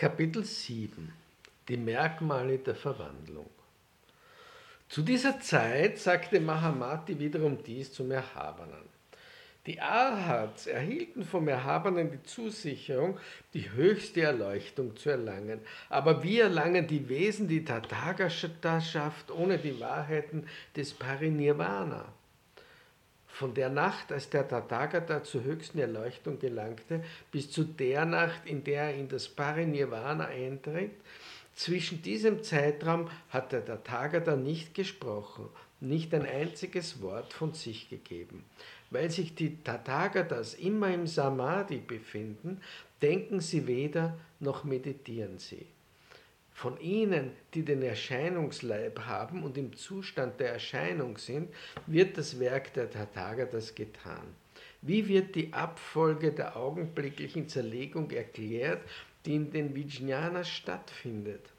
Kapitel 7 Die Merkmale der Verwandlung Zu dieser Zeit sagte Mahamati wiederum dies zum Erhabenen. Die Arhats erhielten vom Erhabenen die Zusicherung, die höchste Erleuchtung zu erlangen. Aber wir erlangen die Wesen, die Tathagata-Schaft ohne die Wahrheiten des Parinirvana. Von der Nacht, als der Tathagata zur höchsten Erleuchtung gelangte, bis zu der Nacht, in der er in das Parinirvana eintritt, zwischen diesem Zeitraum hat der Tathagata nicht gesprochen, nicht ein einziges Wort von sich gegeben. Weil sich die Tathagatas immer im Samadhi befinden, denken sie weder noch meditieren sie. Von ihnen, die den Erscheinungsleib haben und im Zustand der Erscheinung sind, wird das Werk der Tathagatas getan. Wie wird die Abfolge der augenblicklichen Zerlegung erklärt, die in den Vijnanas stattfindet?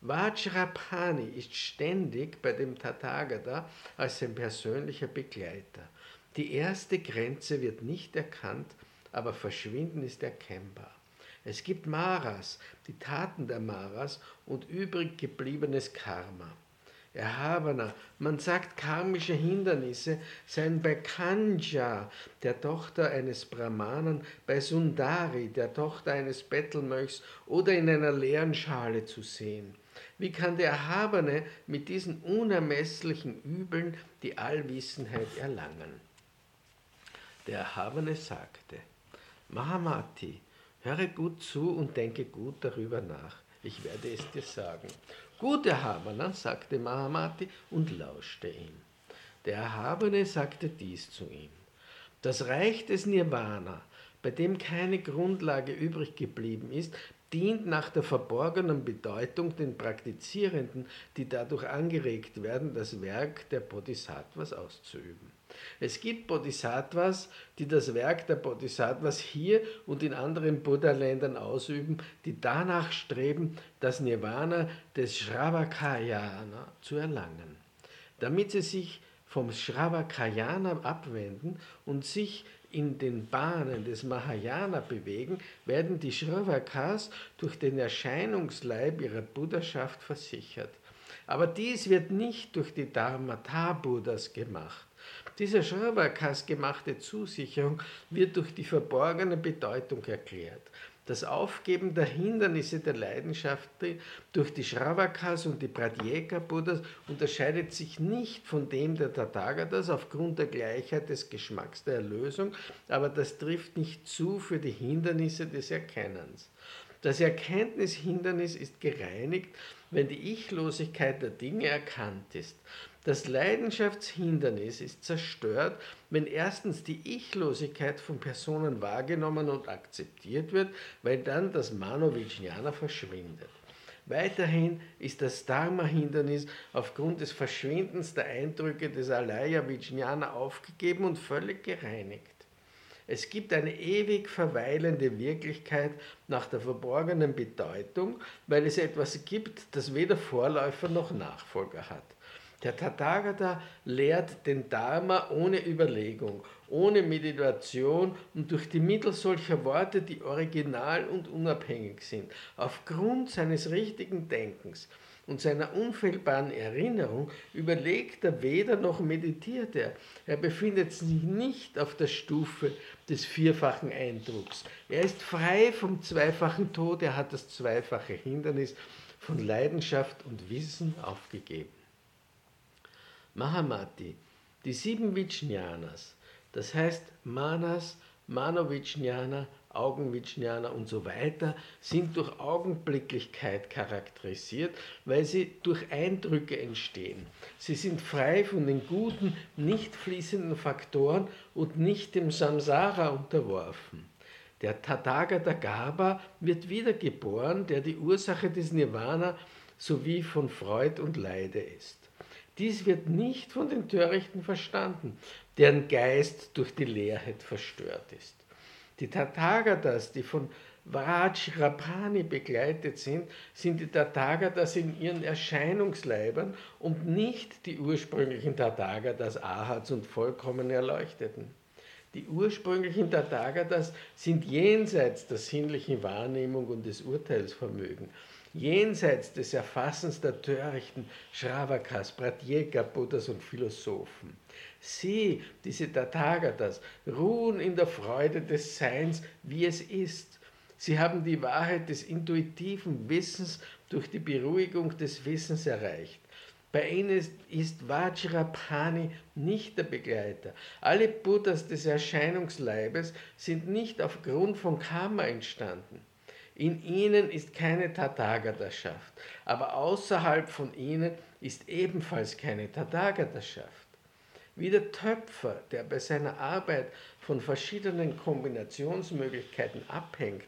Vajrapani ist ständig bei dem Tathagata als sein persönlicher Begleiter. Die erste Grenze wird nicht erkannt, aber Verschwinden ist erkennbar. Es gibt Maras, die Taten der Maras und übrig gebliebenes Karma. Erhabener, man sagt, karmische Hindernisse seien bei Kanja, der Tochter eines Brahmanen, bei Sundari, der Tochter eines Bettelmönchs oder in einer leeren Schale zu sehen. Wie kann der Erhabene mit diesen unermesslichen Übeln die Allwissenheit erlangen? Der Erhabene sagte, Mahamati, Höre gut zu und denke gut darüber nach. Ich werde es dir sagen. Gut, Erhabener, sagte Mahamati und lauschte ihm. Der Erhabene sagte dies zu ihm. Das Reich des Nirvana, bei dem keine Grundlage übrig geblieben ist, dient nach der verborgenen Bedeutung den Praktizierenden, die dadurch angeregt werden, das Werk der Bodhisattvas auszuüben. Es gibt Bodhisattvas, die das Werk der Bodhisattvas hier und in anderen Buddha-Ländern ausüben, die danach streben, das Nirvana des Shravakayana zu erlangen. Damit sie sich vom Shravakayana abwenden und sich in den Bahnen des Mahayana bewegen, werden die Shravakas durch den Erscheinungsleib ihrer Buddhaschaft versichert. Aber dies wird nicht durch die Dharmata-Buddhas gemacht. Diese Schravakas gemachte Zusicherung wird durch die verborgene Bedeutung erklärt. Das Aufgeben der Hindernisse der Leidenschaft durch die Shravakas und die Pratyeka-Buddhas unterscheidet sich nicht von dem der Tathagatas aufgrund der Gleichheit des Geschmacks der Erlösung, aber das trifft nicht zu für die Hindernisse des Erkennens. Das Erkenntnishindernis ist gereinigt, wenn die Ichlosigkeit der Dinge erkannt ist. Das Leidenschaftshindernis ist zerstört, wenn erstens die Ichlosigkeit von Personen wahrgenommen und akzeptiert wird, weil dann das Mano-Vijnana verschwindet. Weiterhin ist das Dharma-Hindernis aufgrund des Verschwindens der Eindrücke des Alaya Vijnana aufgegeben und völlig gereinigt. Es gibt eine ewig verweilende Wirklichkeit nach der verborgenen Bedeutung, weil es etwas gibt, das weder Vorläufer noch Nachfolger hat. Der Tathagata lehrt den Dharma ohne Überlegung, ohne Meditation und durch die Mittel solcher Worte, die original und unabhängig sind, aufgrund seines richtigen Denkens und seiner unfehlbaren Erinnerung überlegt er weder noch meditiert er. Er befindet sich nicht auf der Stufe des vierfachen Eindrucks. Er ist frei vom zweifachen Tod, er hat das zweifache Hindernis von Leidenschaft und Wissen aufgegeben. Mahamati, die sieben Vijnanas, das heißt Manas, Manovijnana, Augenvijnana und so weiter, sind durch Augenblicklichkeit charakterisiert, weil sie durch Eindrücke entstehen. Sie sind frei von den guten, nicht fließenden Faktoren und nicht dem Samsara unterworfen. Der Tathagata Gaba wird wiedergeboren, der die Ursache des Nirvana sowie von Freud und Leide ist. Dies wird nicht von den Törichten verstanden, deren Geist durch die Leerheit verstört ist. Die Tathagatas, die von Vajrapani begleitet sind, sind die Tathagatas in ihren Erscheinungsleibern und nicht die ursprünglichen Tathagatas Ahats und vollkommen Erleuchteten. Die ursprünglichen Tathagatas sind jenseits der sinnlichen Wahrnehmung und des Urteilsvermögens, jenseits des Erfassens der törichten Shravakas, Pratyeka, Buddhas und Philosophen. Sie, diese Tathagatas, ruhen in der Freude des Seins, wie es ist. Sie haben die Wahrheit des intuitiven Wissens durch die Beruhigung des Wissens erreicht. Bei ihnen ist Vajrapani nicht der Begleiter. Alle Buddhas des Erscheinungsleibes sind nicht aufgrund von Karma entstanden. In ihnen ist keine Tathagataschaft, aber außerhalb von ihnen ist ebenfalls keine Tathagataschaft. Wie der Töpfer, der bei seiner Arbeit von verschiedenen Kombinationsmöglichkeiten abhängt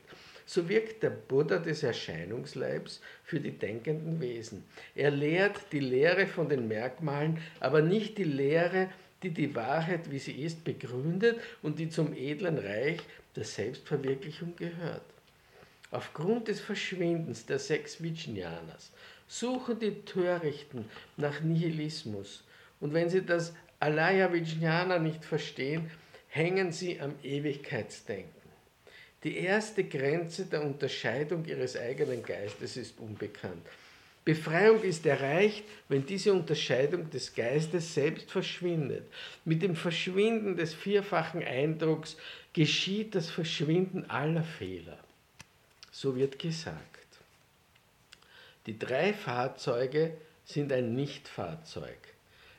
so wirkt der Buddha des Erscheinungsleibs für die denkenden Wesen. Er lehrt die Lehre von den Merkmalen, aber nicht die Lehre, die die Wahrheit, wie sie ist, begründet und die zum edlen Reich der Selbstverwirklichung gehört. Aufgrund des Verschwindens der sechs Vijnanas suchen die Törichten nach Nihilismus und wenn sie das Alaya Vijnana nicht verstehen, hängen sie am Ewigkeitsdenken. Die erste Grenze der Unterscheidung ihres eigenen Geistes ist unbekannt. Befreiung ist erreicht, wenn diese Unterscheidung des Geistes selbst verschwindet. Mit dem Verschwinden des vierfachen Eindrucks geschieht das Verschwinden aller Fehler. So wird gesagt. Die drei Fahrzeuge sind ein Nichtfahrzeug.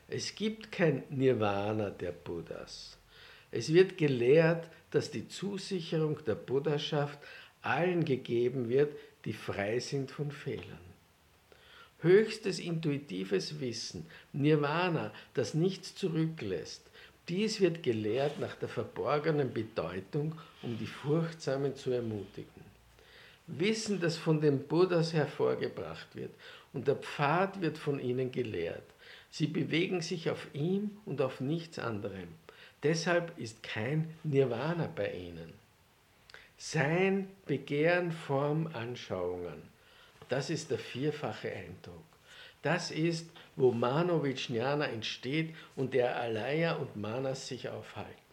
Es gibt kein Nirvana der Buddhas. Es wird gelehrt, dass die Zusicherung der Buddhaschaft allen gegeben wird, die frei sind von Fehlern. Höchstes intuitives Wissen, Nirvana, das nichts zurücklässt, dies wird gelehrt nach der verborgenen Bedeutung, um die Furchtsamen zu ermutigen. Wissen, das von den Buddhas hervorgebracht wird, und der Pfad wird von ihnen gelehrt. Sie bewegen sich auf ihm und auf nichts anderem. Deshalb ist kein Nirvana bei ihnen. Sein Begehren, Form, Anschauungen, das ist der vierfache Eindruck. Das ist, wo Manovijnana entsteht und der Alaya und Manas sich aufhalten.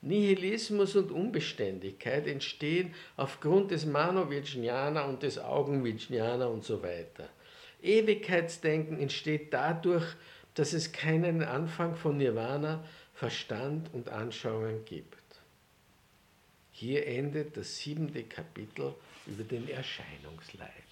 Nihilismus und Unbeständigkeit entstehen aufgrund des Manovijnana und des Augenvijnana und so weiter. Ewigkeitsdenken entsteht dadurch, dass es keinen Anfang von Nirvana, Verstand und Anschauung gibt. Hier endet das siebente Kapitel über den Erscheinungsleib.